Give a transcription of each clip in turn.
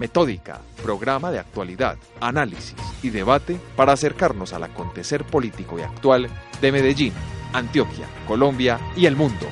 Metódica, programa de actualidad, análisis y debate para acercarnos al acontecer político y actual de Medellín, Antioquia, Colombia y el mundo.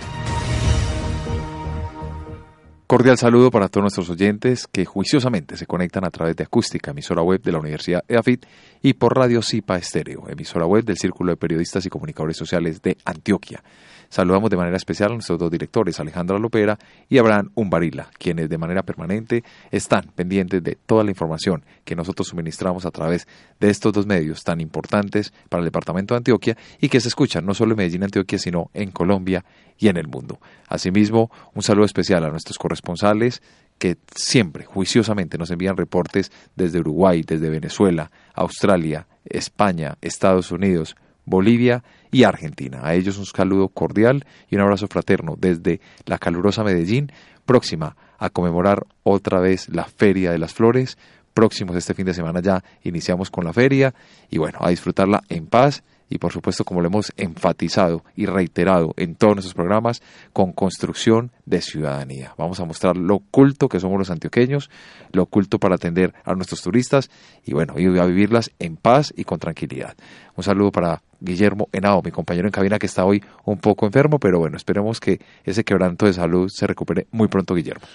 Cordial saludo para todos nuestros oyentes que juiciosamente se conectan a través de Acústica, emisora web de la Universidad EAFIT, y por Radio Cipa Estéreo, emisora web del Círculo de Periodistas y Comunicadores Sociales de Antioquia. Saludamos de manera especial a nuestros dos directores, Alejandra Lopera y Abraham Umbarila, quienes de manera permanente están pendientes de toda la información que nosotros suministramos a través de estos dos medios tan importantes para el departamento de Antioquia y que se escuchan no solo en Medellín, Antioquia, sino en Colombia y en el mundo. Asimismo, un saludo especial a nuestros corresponsales que siempre juiciosamente nos envían reportes desde Uruguay, desde Venezuela, Australia, España, Estados Unidos, Bolivia y Argentina. A ellos un saludo cordial y un abrazo fraterno desde la calurosa Medellín, próxima a conmemorar otra vez la Feria de las Flores. Próximos este fin de semana ya iniciamos con la feria y bueno, a disfrutarla en paz y por supuesto, como lo hemos enfatizado y reiterado en todos nuestros programas, con construcción de ciudadanía. Vamos a mostrar lo oculto que somos los antioqueños, lo oculto para atender a nuestros turistas y bueno, y a vivirlas en paz y con tranquilidad. Un saludo para Guillermo Henao, mi compañero en cabina que está hoy un poco enfermo, pero bueno, esperemos que ese quebranto de salud se recupere muy pronto, Guillermo.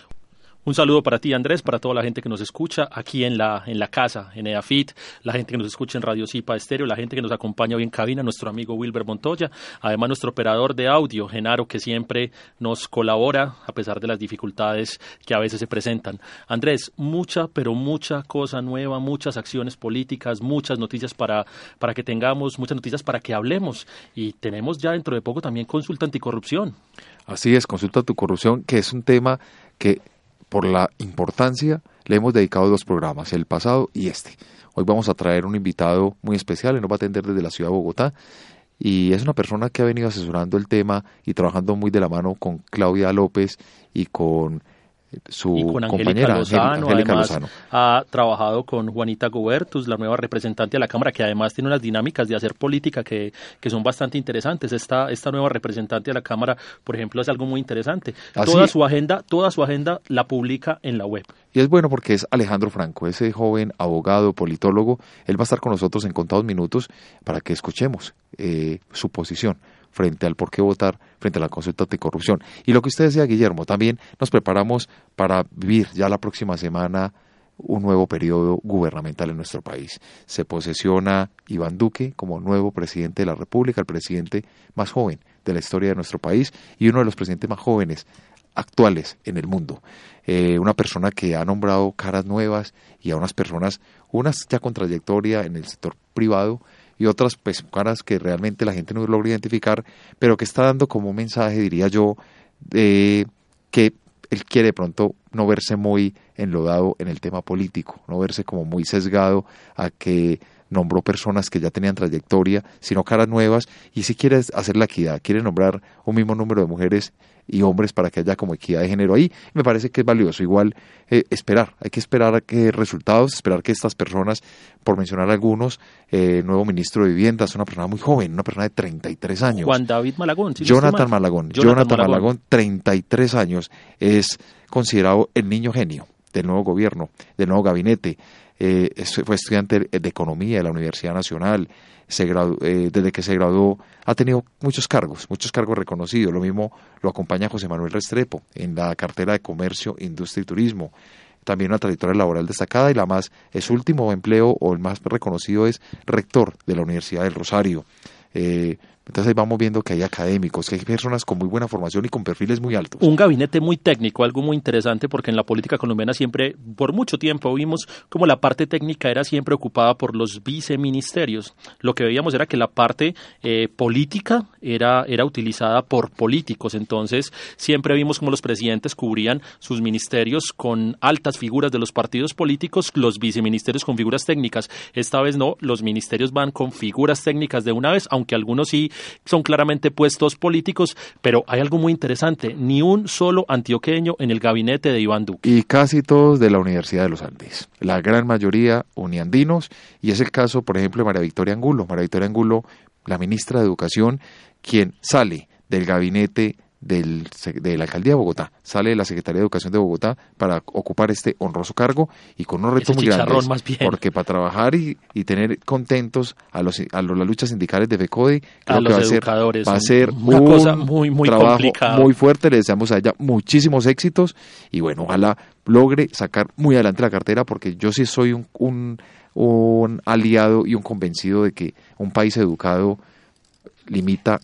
Un saludo para ti, Andrés, para toda la gente que nos escucha aquí en la, en la casa, en EAFIT, la gente que nos escucha en Radio Cipa Estéreo, la gente que nos acompaña hoy en cabina, nuestro amigo Wilber Montoya, además nuestro operador de audio, Genaro, que siempre nos colabora a pesar de las dificultades que a veces se presentan. Andrés, mucha, pero mucha cosa nueva, muchas acciones políticas, muchas noticias para, para que tengamos, muchas noticias para que hablemos. Y tenemos ya dentro de poco también consulta anticorrupción. Así es, consulta anticorrupción, que es un tema que por la importancia, le hemos dedicado dos programas, el pasado y este. Hoy vamos a traer un invitado muy especial, nos va a atender desde la ciudad de Bogotá. Y es una persona que ha venido asesorando el tema y trabajando muy de la mano con Claudia López y con su y con Lozano, Angélica además, Lozano. Ha trabajado con Juanita Gobertus, la nueva representante de la Cámara, que además tiene unas dinámicas de hacer política que, que son bastante interesantes. Esta, esta nueva representante de la Cámara, por ejemplo, es algo muy interesante. Así- Toda su agenda, toda su agenda la publica en la web. Y es bueno porque es Alejandro Franco, ese joven abogado, politólogo. Él va a estar con nosotros en contados minutos para que escuchemos eh, su posición frente al por qué votar frente a la consulta anticorrupción. Y lo que usted decía, Guillermo, también nos preparamos para vivir ya la próxima semana un nuevo periodo gubernamental en nuestro país. Se posesiona Iván Duque como nuevo presidente de la República, el presidente más joven de la historia de nuestro país y uno de los presidentes más jóvenes actuales en el mundo. Eh, una persona que ha nombrado caras nuevas y a unas personas, unas ya con trayectoria en el sector privado y otras pues caras que realmente la gente no logra identificar, pero que está dando como un mensaje, diría yo, de que él quiere de pronto no verse muy enlodado en el tema político, no verse como muy sesgado a que nombró personas que ya tenían trayectoria, sino caras nuevas, y si quiere hacer la equidad, quiere nombrar un mismo número de mujeres y hombres para que haya como equidad de género ahí, me parece que es valioso. Igual eh, esperar, hay que esperar a que resultados, esperar que estas personas, por mencionar algunos, eh, el nuevo ministro de Vivienda es una persona muy joven, una persona de 33 años. Juan David Malagón. Jonathan mal. Malagón. Jonathan Jonathan, Malagón. Malagón, 33 años, es considerado el niño genio del nuevo gobierno, del nuevo gabinete. Eh, fue estudiante de Economía de la Universidad Nacional. Se gradu- eh, desde que se graduó ha tenido muchos cargos, muchos cargos reconocidos. Lo mismo lo acompaña José Manuel Restrepo en la cartera de Comercio, Industria y Turismo. También una trayectoria laboral destacada y la más, su último empleo o el más reconocido es rector de la Universidad del Rosario. Eh, Entonces ahí vamos viendo que hay académicos, que hay personas con muy buena formación y con perfiles muy altos. Un gabinete muy técnico, algo muy interesante porque en la política colombiana siempre, por mucho tiempo, vimos como la parte técnica era siempre ocupada por los viceministerios. Lo que veíamos era que la parte eh, política era, era utilizada por políticos. Entonces siempre vimos como los presidentes cubrían sus ministerios con altas figuras de los partidos políticos, los viceministerios con figuras técnicas. Esta vez no, los ministerios van con figuras técnicas de una vez, aunque algunos sí son claramente puestos políticos, pero hay algo muy interesante, ni un solo antioqueño en el gabinete de Iván Duque. Y casi todos de la Universidad de los Andes, la gran mayoría uniandinos, y es el caso, por ejemplo, de María Victoria Angulo. María Victoria Angulo, la ministra de Educación, quien sale del gabinete del, de la alcaldía de Bogotá, sale de la Secretaría de Educación de Bogotá para ocupar este honroso cargo y con unos retos muy grandes. Porque para trabajar y, y, tener contentos a los a las luchas sindicales de FECODE, creo que va a ser, va a ser una un cosa muy, muy trabajo muy fuerte. Le deseamos a ella muchísimos éxitos y bueno, ojalá logre sacar muy adelante la cartera porque yo sí soy un, un, un aliado y un convencido de que un país educado limita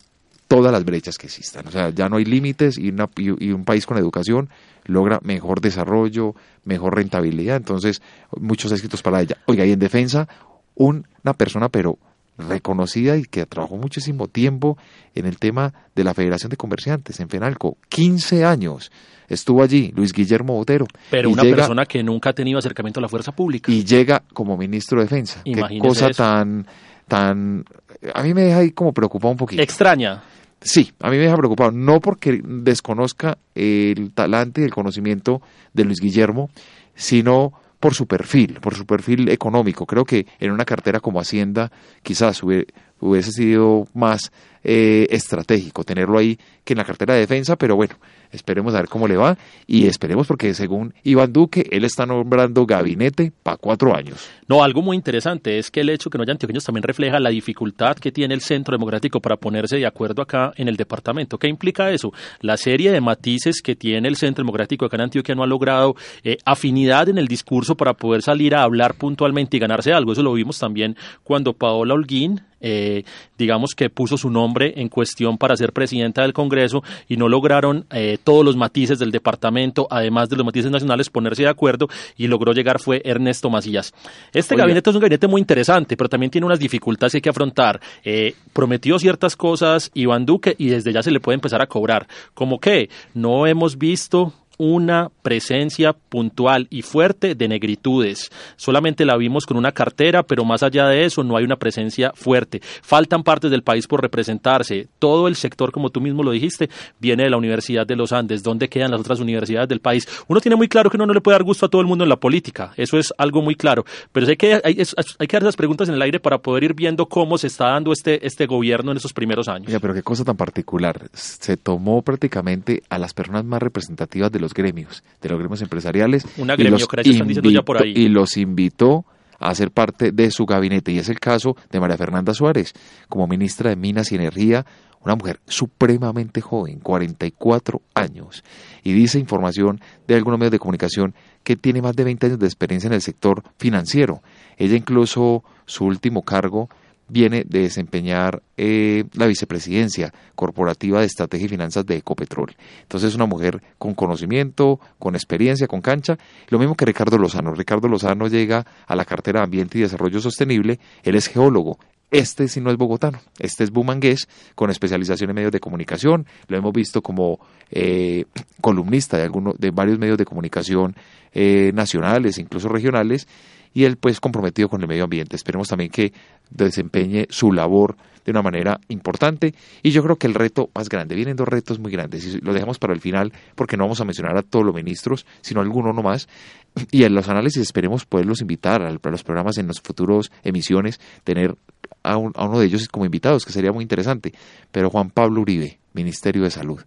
todas las brechas que existan. O sea, ya no hay límites y, y, un país con educación logra mejor desarrollo, mejor rentabilidad. Entonces, muchos éxitos para ella. Oiga, y en defensa, una persona, pero reconocida y que trabajó muchísimo tiempo en el tema de la Federación de Comerciantes en Fenalco. 15 años estuvo allí, Luis Guillermo Botero. Pero una persona que nunca ha tenido acercamiento a la fuerza pública. Y llega como ministro de Defensa. Qué cosa tan tan a mí me deja ahí como preocupado un poquito. Extraña. Sí, a mí me deja preocupado, no porque desconozca el talante y el conocimiento de Luis Guillermo, sino por su perfil, por su perfil económico. Creo que en una cartera como Hacienda quizás hubiese sido más eh, estratégico tenerlo ahí que en la cartera de defensa, pero bueno, esperemos a ver cómo le va y esperemos porque según Iván Duque, él está nombrando gabinete para cuatro años. No, algo muy interesante es que el hecho que no haya antioqueños también refleja la dificultad que tiene el Centro Democrático para ponerse de acuerdo acá en el departamento. ¿Qué implica eso? La serie de matices que tiene el Centro Democrático acá en Antioquia no ha logrado eh, afinidad en el discurso para poder salir a hablar puntualmente y ganarse algo. Eso lo vimos también cuando Paola Holguín eh, digamos que puso su nombre en cuestión para ser presidenta del Congreso y no lograron eh, todos los matices del departamento, además de los matices nacionales, ponerse de acuerdo y logró llegar fue Ernesto Macías. Este gabinete es un gabinete muy interesante, pero también tiene unas dificultades que hay que afrontar. Eh, prometió ciertas cosas Iván Duque y desde ya se le puede empezar a cobrar. Como que no hemos visto una presencia puntual y fuerte de negritudes. Solamente la vimos con una cartera, pero más allá de eso no hay una presencia fuerte. Faltan partes del país por representarse. Todo el sector, como tú mismo lo dijiste, viene de la Universidad de los Andes. ¿Dónde quedan las otras universidades del país? Uno tiene muy claro que uno no le puede dar gusto a todo el mundo en la política. Eso es algo muy claro. Pero hay que, hay, que dar esas preguntas en el aire para poder ir viendo cómo se está dando este, este gobierno en esos primeros años. pero qué cosa tan particular. Se tomó prácticamente a las personas más representativas de los gremios, de los gremios empresariales. Una gremiocracia, están diciendo ya por ahí. Y los invitó a ser parte de su gabinete. Y es el caso de María Fernanda Suárez, como ministra de Minas y Energía, una mujer supremamente joven, 44 años. Y dice información de algunos medios de comunicación que tiene más de 20 años de experiencia en el sector financiero. Ella incluso, su último cargo viene de desempeñar eh, la vicepresidencia corporativa de estrategia y finanzas de Ecopetrol. Entonces es una mujer con conocimiento, con experiencia, con cancha, lo mismo que Ricardo Lozano. Ricardo Lozano llega a la cartera de Ambiente y Desarrollo Sostenible, él es geólogo, este sí no es bogotano, este es bumangués con especialización en medios de comunicación. Lo hemos visto como eh, columnista de, algunos, de varios medios de comunicación eh, nacionales, incluso regionales, y él pues comprometido con el medio ambiente. Esperemos también que desempeñe su labor de una manera importante. Y yo creo que el reto más grande, vienen dos retos muy grandes y lo dejamos para el final porque no vamos a mencionar a todos los ministros, sino alguno nomás y en los análisis esperemos poderlos invitar a los programas en las futuras emisiones, tener a, a uno de ellos como invitados, que sería muy interesante, pero Juan Pablo Uribe, Ministerio de Salud,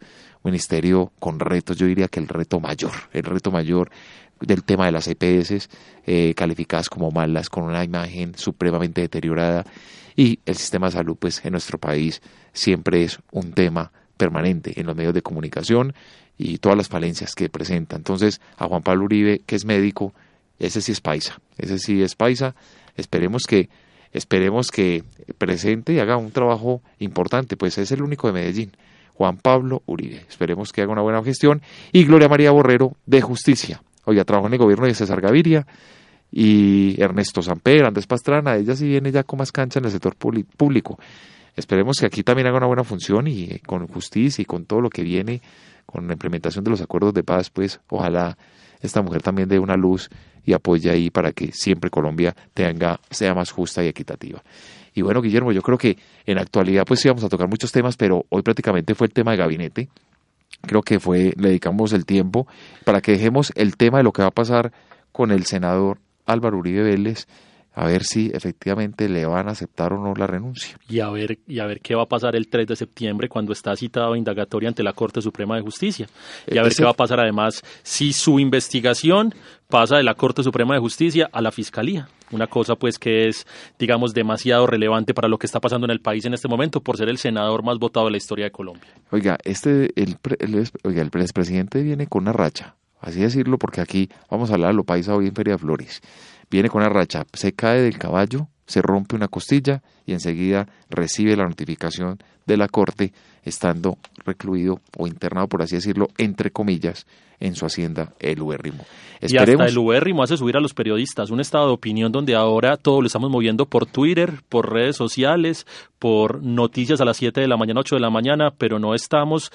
ministerio con retos, yo diría que el reto mayor, el reto mayor del tema de las EPS eh, calificadas como malas, con una imagen supremamente deteriorada y el sistema de salud pues en nuestro país siempre es un tema permanente en los medios de comunicación y todas las falencias que presenta. Entonces a Juan Pablo Uribe, que es médico, ese sí es paisa, ese sí es paisa, esperemos que esperemos que presente y haga un trabajo importante, pues es el único de Medellín, Juan Pablo Uribe. Esperemos que haga una buena gestión. Y Gloria María Borrero de Justicia. Oiga, trabajo en el gobierno de César Gaviria y Ernesto Samper, Andrés Pastrana, ella sí viene ya con más cancha en el sector público. Esperemos que aquí también haga una buena función y eh, con justicia y con todo lo que viene, con la implementación de los acuerdos de paz, pues ojalá esta mujer también dé una luz y apoye ahí para que siempre Colombia tenga, sea más justa y equitativa. Y bueno, Guillermo, yo creo que en la actualidad pues sí vamos a tocar muchos temas, pero hoy prácticamente fue el tema de gabinete. Creo que fue, le dedicamos el tiempo para que dejemos el tema de lo que va a pasar con el senador Álvaro Uribe Vélez a ver si efectivamente le van a aceptar o no la renuncia. Y a ver, y a ver qué va a pasar el 3 de septiembre cuando está citado a indagatoria ante la Corte Suprema de Justicia. Y a ver qué va a pasar además si su investigación pasa de la Corte Suprema de Justicia a la Fiscalía. Una cosa pues que es, digamos, demasiado relevante para lo que está pasando en el país en este momento por ser el senador más votado de la historia de Colombia. Oiga, este, el, el, oiga, el expresidente viene con una racha, así decirlo, porque aquí vamos a hablar de lo paisa hoy en Feria Flores viene con una racha, se cae del caballo, se rompe una costilla y enseguida recibe la notificación de la corte estando recluido o internado, por así decirlo, entre comillas, en su hacienda el Ubérrimo. Y hasta el Ubérrimo hace subir a los periodistas un estado de opinión donde ahora todo lo estamos moviendo por Twitter, por redes sociales, por noticias a las 7 de la mañana, 8 de la mañana, pero no estamos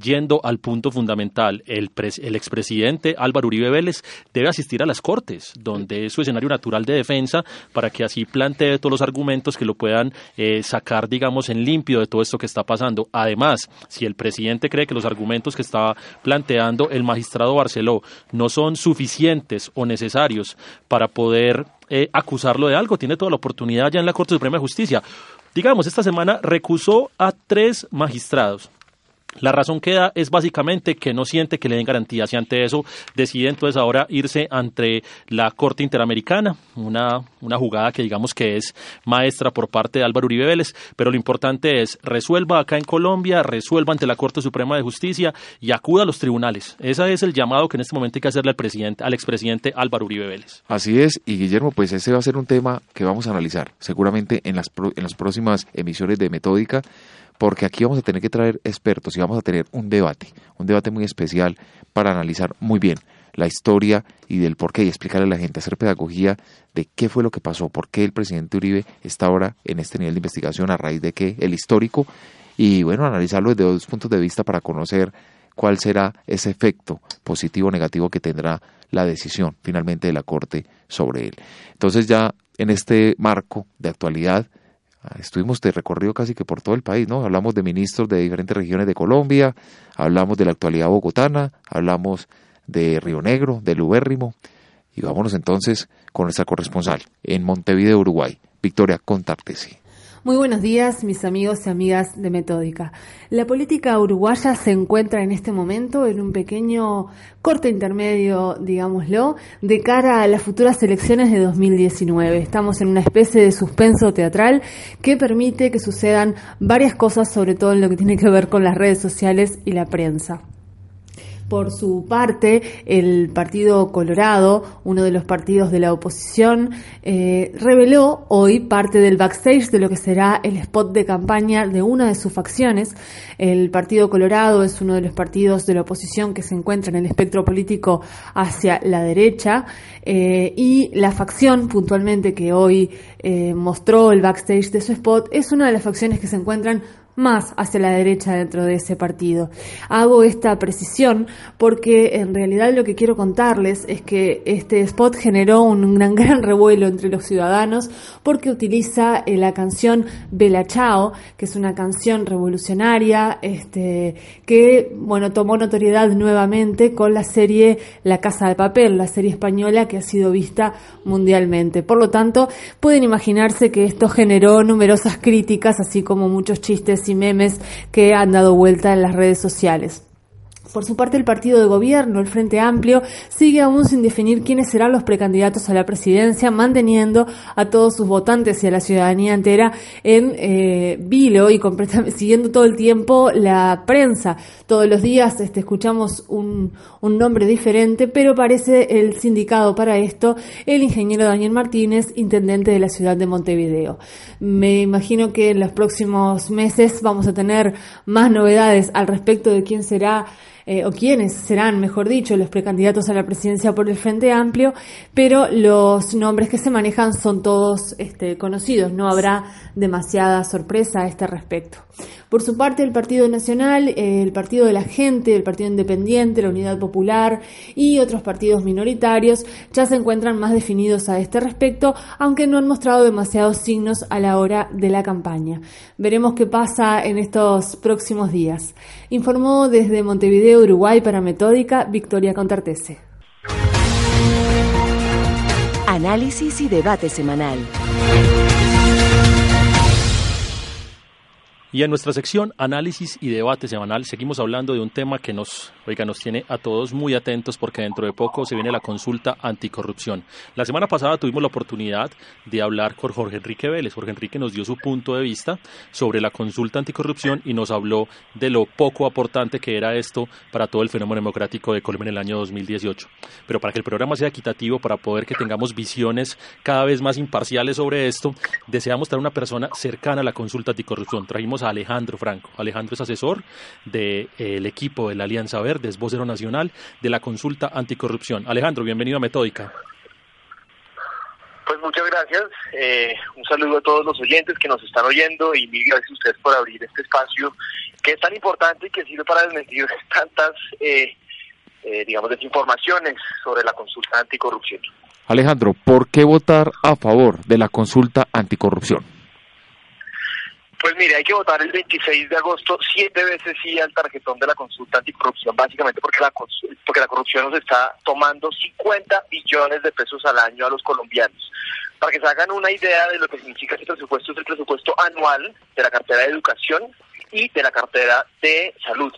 yendo al punto fundamental, el, el expresidente Álvaro Uribe Vélez debe asistir a las Cortes, donde es su escenario natural de defensa, para que así plantee todos los argumentos que lo puedan eh, sacar, digamos, en limpio de todo esto que está pasando. Además, si el presidente cree que los argumentos que está planteando el magistrado Barceló no son suficientes o necesarios para poder eh, acusarlo de algo, tiene toda la oportunidad ya en la Corte Suprema de Justicia. Digamos, esta semana recusó a tres magistrados la razón que da es básicamente que no siente que le den garantías y ante eso decide entonces ahora irse ante la Corte Interamericana, una, una jugada que digamos que es maestra por parte de Álvaro Uribe Vélez, pero lo importante es resuelva acá en Colombia, resuelva ante la Corte Suprema de Justicia y acuda a los tribunales. Ese es el llamado que en este momento hay que hacerle al presidente, al expresidente Álvaro Uribe Vélez. Así es, y Guillermo, pues ese va a ser un tema que vamos a analizar seguramente en las, en las próximas emisiones de Metódica porque aquí vamos a tener que traer expertos y vamos a tener un debate, un debate muy especial para analizar muy bien la historia y del por qué y explicarle a la gente, hacer pedagogía de qué fue lo que pasó, por qué el presidente Uribe está ahora en este nivel de investigación, a raíz de qué, el histórico, y bueno, analizarlo desde dos puntos de vista para conocer cuál será ese efecto positivo o negativo que tendrá la decisión finalmente de la Corte sobre él. Entonces ya en este marco de actualidad, estuvimos de recorrido casi que por todo el país, ¿no? Hablamos de ministros de diferentes regiones de Colombia, hablamos de la actualidad bogotana, hablamos de Río Negro, de Lubérrimo, y vámonos entonces con nuestra corresponsal en Montevideo, Uruguay, Victoria Contartesi. Muy buenos días, mis amigos y amigas de Metódica. La política uruguaya se encuentra en este momento en un pequeño corte intermedio, digámoslo, de cara a las futuras elecciones de 2019. Estamos en una especie de suspenso teatral que permite que sucedan varias cosas, sobre todo en lo que tiene que ver con las redes sociales y la prensa. Por su parte, el Partido Colorado, uno de los partidos de la oposición, eh, reveló hoy parte del backstage de lo que será el spot de campaña de una de sus facciones. El Partido Colorado es uno de los partidos de la oposición que se encuentra en el espectro político hacia la derecha eh, y la facción puntualmente que hoy eh, mostró el backstage de su spot es una de las facciones que se encuentran más hacia la derecha dentro de ese partido. Hago esta precisión porque en realidad lo que quiero contarles es que este spot generó un gran, gran revuelo entre los ciudadanos porque utiliza eh, la canción Bella Chao, que es una canción revolucionaria este, que bueno, tomó notoriedad nuevamente con la serie La Casa de Papel, la serie española que ha sido vista mundialmente. Por lo tanto, pueden imaginarse que esto generó numerosas críticas, así como muchos chistes y memes que han dado vuelta en las redes sociales. Por su parte, el partido de gobierno, el Frente Amplio, sigue aún sin definir quiénes serán los precandidatos a la presidencia, manteniendo a todos sus votantes y a la ciudadanía entera en eh, vilo y siguiendo todo el tiempo la prensa. Todos los días este, escuchamos un, un nombre diferente, pero parece el sindicado para esto el ingeniero Daniel Martínez, intendente de la ciudad de Montevideo. Me imagino que en los próximos meses vamos a tener más novedades al respecto de quién será eh, o quiénes serán, mejor dicho, los precandidatos a la presidencia por el Frente Amplio, pero los nombres que se manejan son todos este, conocidos, no habrá demasiada sorpresa a este respecto. Por su parte, el Partido Nacional, el Partido de la Gente, el Partido Independiente, la Unidad Popular y otros partidos minoritarios ya se encuentran más definidos a este respecto, aunque no han mostrado demasiados signos a la hora de la campaña. Veremos qué pasa en estos próximos días. Informó desde Montevideo, Uruguay, para Metódica, Victoria Contartese. Análisis y debate semanal. Y en nuestra sección Análisis y Debate Semanal seguimos hablando de un tema que nos, oiga, nos tiene a todos muy atentos porque dentro de poco se viene la consulta anticorrupción. La semana pasada tuvimos la oportunidad de hablar con Jorge Enrique Vélez. Jorge Enrique nos dio su punto de vista sobre la consulta anticorrupción y nos habló de lo poco aportante que era esto para todo el fenómeno democrático de Colombia en el año 2018. Pero para que el programa sea equitativo, para poder que tengamos visiones cada vez más imparciales sobre esto, deseamos traer una persona cercana a la consulta anticorrupción. Trajimos Alejandro Franco. Alejandro es asesor del equipo de la Alianza Verde, es vocero nacional de la consulta anticorrupción. Alejandro, bienvenido a Metódica. Pues muchas gracias. Eh, un saludo a todos los oyentes que nos están oyendo y mil gracias a ustedes por abrir este espacio que es tan importante y que sirve para desmentir tantas, eh, eh, digamos, desinformaciones sobre la consulta anticorrupción. Alejandro, ¿por qué votar a favor de la consulta anticorrupción? Pues mire, hay que votar el 26 de agosto siete veces sí al tarjetón de la consulta anticorrupción, básicamente porque la, porque la corrupción nos está tomando 50 billones de pesos al año a los colombianos. Para que se hagan una idea de lo que significa este presupuesto, es el presupuesto anual de la cartera de educación y de la cartera de salud.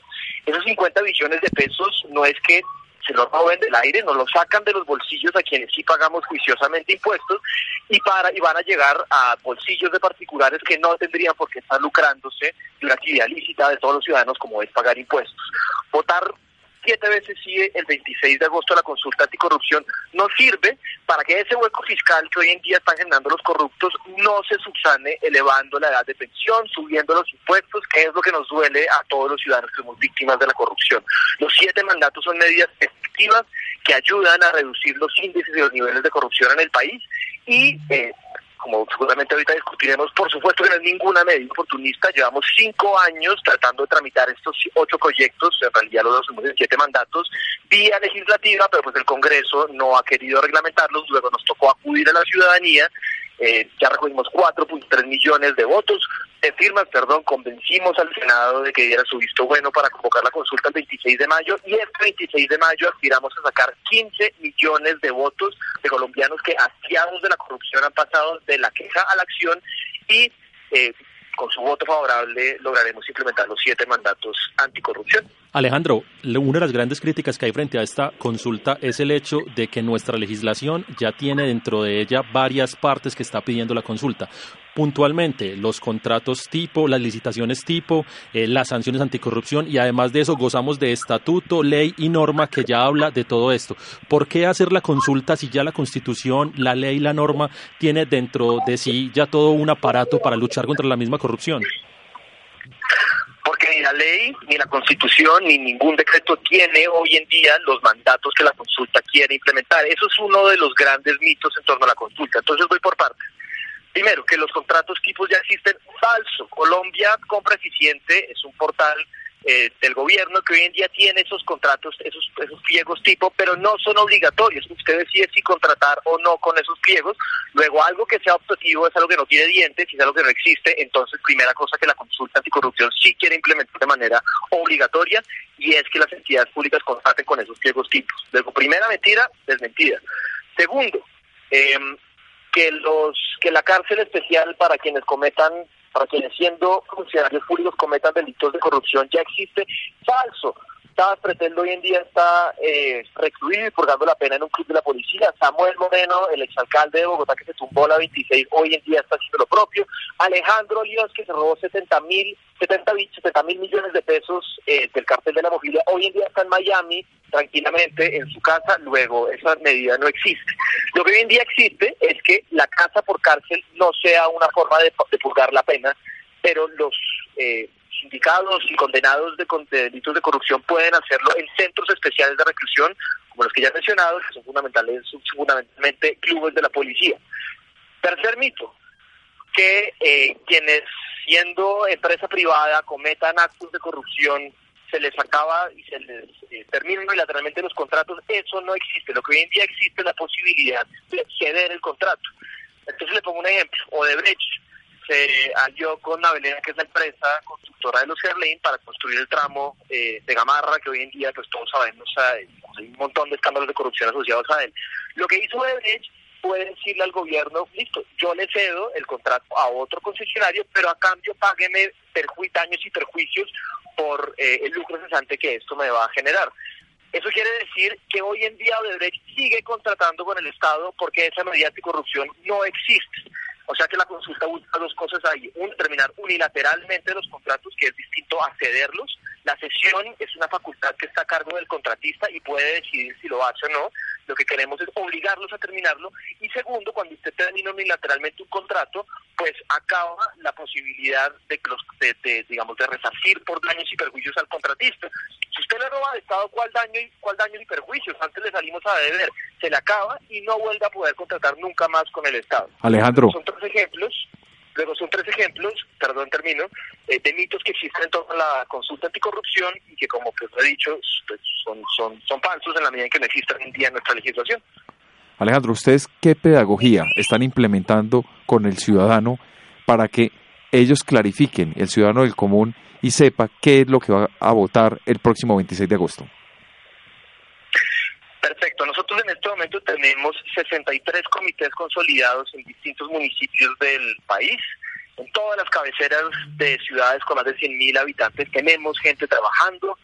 Esos 50 billones de pesos no es que se lo roben del aire, nos lo sacan de los bolsillos a quienes sí pagamos juiciosamente impuestos y para y van a llegar a bolsillos de particulares que no tendrían por qué estar lucrándose de una actividad lícita de todos los ciudadanos como es pagar impuestos. Votar siete veces sí el 26 de agosto la consulta anticorrupción no sirve para que ese hueco fiscal que hoy en día están generando los corruptos no se subsane elevando la edad de pensión, subiendo los impuestos, que es lo que nos duele a todos los ciudadanos que somos víctimas de la corrupción. Los siete mandatos son medidas efectivas que ayudan a reducir los índices y los niveles de corrupción en el país y eh, como seguramente ahorita discutiremos, por supuesto que no es ninguna medida oportunista. Llevamos cinco años tratando de tramitar estos ocho proyectos, en realidad los hemos en siete mandatos, vía legislativa, pero pues el Congreso no ha querido reglamentarlos. Luego nos tocó acudir a la ciudadanía eh, ya recogimos 4.3 millones de votos, de firmas, perdón, convencimos al Senado de que diera su visto bueno para convocar la consulta el 26 de mayo y este 26 de mayo aspiramos a sacar 15 millones de votos de colombianos que hastiados de la corrupción han pasado de la queja a la acción y eh, con su voto favorable lograremos implementar los siete mandatos anticorrupción. Alejandro, una de las grandes críticas que hay frente a esta consulta es el hecho de que nuestra legislación ya tiene dentro de ella varias partes que está pidiendo la consulta. Puntualmente, los contratos tipo, las licitaciones tipo, eh, las sanciones anticorrupción y además de eso gozamos de estatuto, ley y norma que ya habla de todo esto. ¿Por qué hacer la consulta si ya la constitución, la ley y la norma tiene dentro de sí ya todo un aparato para luchar contra la misma corrupción? porque ni la ley, ni la constitución, ni ningún decreto tiene hoy en día los mandatos que la consulta quiere implementar. Eso es uno de los grandes mitos en torno a la consulta. Entonces voy por partes. Primero, que los contratos tipos ya existen. Falso. Colombia Compra Eficiente es un portal eh, del gobierno que hoy en día tiene esos contratos, esos, esos pliegos tipo, pero no son obligatorios. Usted decide si contratar o no con esos pliegos. Luego, algo que sea optativo es algo que no tiene dientes, si es algo que no existe. Entonces, primera cosa que la consulta anticorrupción sí quiere implementar de manera obligatoria y es que las entidades públicas contraten con esos pliegos tipos. Luego, primera mentira, desmentida. Segundo, em, que los que la cárcel especial para quienes cometan para quienes siendo funcionarios públicos cometan delitos de corrupción ya existe. Falso. Tabas Preteldo hoy en día está eh, recluido y purgando la pena en un club de la policía. Samuel Moreno, el exalcalde de Bogotá que se tumbó la 26, hoy en día está haciendo lo propio. Alejandro Olivas, que se robó 70 mil 70, mil millones de pesos eh, del cartel de la movilidad, hoy en día está en Miami tranquilamente en su casa, luego esa medida no existe. Lo que hoy en día existe es que la casa por cárcel no sea una forma de, purgar la pena, pero los eh, sindicados y condenados de, delitos de corrupción pueden hacerlo en centros especiales de reclusión, como los que ya he mencionado, que son fundamentales, fundamentalmente clubes de la policía. Tercer mito, que eh, quienes siendo empresa privada cometan actos de corrupción se les acaba y se les eh, termina unilateralmente los contratos, eso no existe. Lo que hoy en día existe es la posibilidad de ceder el contrato. Entonces le pongo un ejemplo, Odebrecht se alió con Navelena, que es la empresa constructora de los Gerlain, para construir el tramo eh, de Gamarra, que hoy en día pues todos sabemos hay un montón de escándalos de corrupción asociados a él. Lo que hizo Odebrecht puede decirle al gobierno, listo, yo le cedo el contrato a otro concesionario, pero a cambio págueme daños y perjuicios por eh, el lucro cesante que esto me va a generar. Eso quiere decir que hoy en día Odebrecht sigue contratando con el Estado porque esa medida de corrupción no existe. O sea que la consulta busca dos cosas ahí. Un, terminar unilateralmente los contratos, que es distinto a cederlos. La cesión es una facultad que está a cargo del contratista y puede decidir si lo hace o no. Lo que queremos es obligarlos a terminarlo. Y segundo, cuando usted termina unilateralmente un contrato, pues acaba la posibilidad de, los, de, digamos, de resarcir por daños y perjuicios al contratista. Si usted le roba al Estado, ¿cuál daño y cuál daño y perjuicios? Antes le salimos a deber, se le acaba y no vuelve a poder contratar nunca más con el Estado. Alejandro ejemplos, luego son tres ejemplos, perdón, termino, eh, de mitos que existen en torno a la consulta anticorrupción y que, como pues he dicho, pues, son, son, son falsos en la medida en que no existen hoy en día nuestra legislación. Alejandro, ¿ustedes qué pedagogía están implementando con el ciudadano para que ellos clarifiquen, el ciudadano del común, y sepa qué es lo que va a votar el próximo 26 de agosto? Perfecto. Nosotros en este momento tenemos 63 comités consolidados en distintos municipios del país. En todas las cabeceras de ciudades con más de 100.000 habitantes tenemos gente trabajando.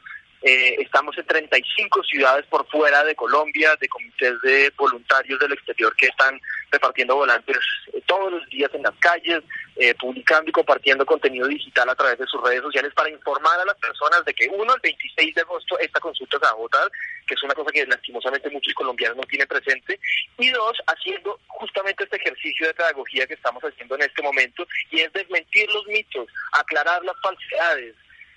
Eh, estamos en 35 ciudades por fuera de Colombia, de comités de voluntarios del exterior que están repartiendo volantes eh, todos los días en las calles, eh, publicando y compartiendo contenido digital a través de sus redes sociales para informar a las personas de que uno, el 26 de agosto esta consulta se va a votar, que es una cosa que lastimosamente muchos colombianos no tienen presente, y dos, haciendo justamente este ejercicio de pedagogía que estamos haciendo en este momento, y es desmentir los mitos, aclarar las falsedades,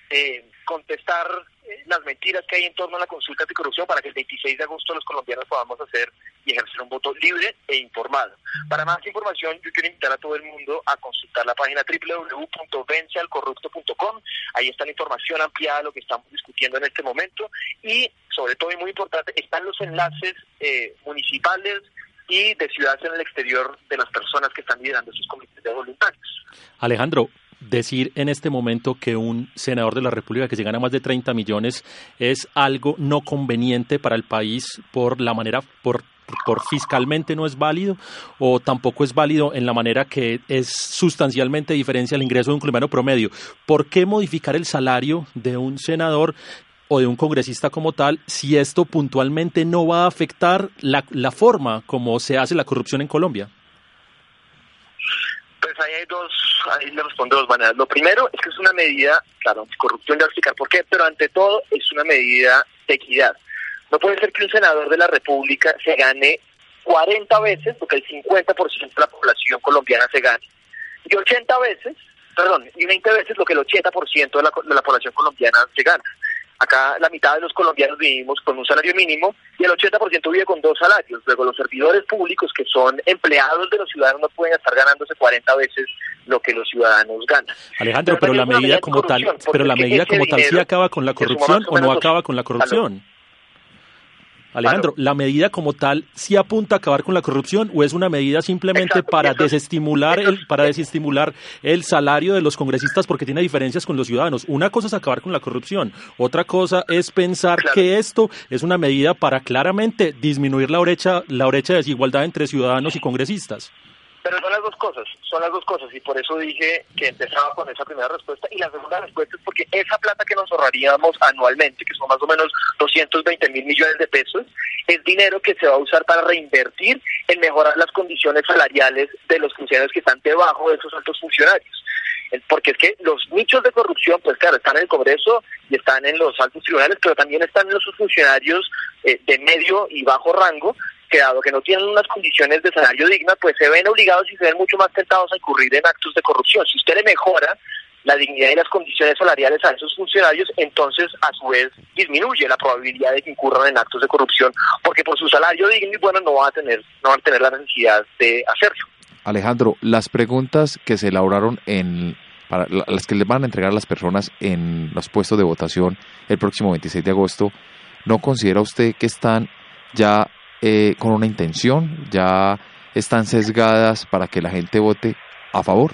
eh, contestar eh, las mentiras que hay en torno a la consulta de corrupción para que el 26 de agosto los colombianos podamos hacer y ejercer un voto libre e informado. Para más información, yo quiero invitar a todo el mundo a consultar la página www.vencealcorrupto.com. Ahí está la información ampliada de lo que estamos discutiendo en este momento y, sobre todo y muy importante, están los enlaces eh, municipales y de ciudades en el exterior de las personas que están liderando esos comités de voluntarios. Alejandro, decir en este momento que un senador de la República que se gana más de 30 millones es algo no conveniente para el país por la manera, por por fiscalmente no es válido o tampoco es válido en la manera que es sustancialmente diferencia el ingreso de un colombiano promedio. ¿Por qué modificar el salario de un senador o de un congresista como tal si esto puntualmente no va a afectar la, la forma como se hace la corrupción en Colombia? Pues ahí hay dos, ahí le respondo dos maneras. Lo primero es que es una medida, claro, anticorrupción, de explicar por qué, pero ante todo es una medida de equidad. No puede ser que un senador de la República se gane 40 veces, porque el 50% de la población colombiana se gane, y 80 veces, perdón, y 20 veces lo que el 80% de la, de la población colombiana se gana. Acá la mitad de los colombianos vivimos con un salario mínimo y el 80% vive con dos salarios. Luego los servidores públicos que son empleados de los ciudadanos no pueden estar ganándose 40 veces lo que los ciudadanos ganan. Alejandro, pero, la medida como tal, pero la medida como tal sí acaba con la corrupción o no acaba con la corrupción. Alejandro, ¿la medida como tal sí apunta a acabar con la corrupción o es una medida simplemente para desestimular el para desestimular el salario de los congresistas porque tiene diferencias con los ciudadanos? Una cosa es acabar con la corrupción, otra cosa es pensar que esto es una medida para claramente disminuir la brecha la brecha de desigualdad entre ciudadanos y congresistas. Pero son las dos cosas, son las dos cosas, y por eso dije que empezaba con esa primera respuesta. Y la segunda respuesta es porque esa plata que nos ahorraríamos anualmente, que son más o menos 220 mil millones de pesos, es dinero que se va a usar para reinvertir en mejorar las condiciones salariales de los funcionarios que están debajo de esos altos funcionarios. Porque es que los nichos de corrupción, pues claro, están en el Congreso y están en los altos tribunales, pero también están en los funcionarios eh, de medio y bajo rango, que dado que no tienen unas condiciones de salario dignas, pues se ven obligados y se ven mucho más tentados a incurrir en actos de corrupción. Si usted le mejora la dignidad y las condiciones salariales a esos funcionarios, entonces a su vez disminuye la probabilidad de que incurran en actos de corrupción, porque por su salario digno y bueno no van a tener, no van a tener la necesidad de hacerlo. Alejandro, las preguntas que se elaboraron en para las que les van a entregar a las personas en los puestos de votación el próximo 26 de agosto, ¿no considera usted que están ya eh, con una intención, ya están sesgadas para que la gente vote a favor?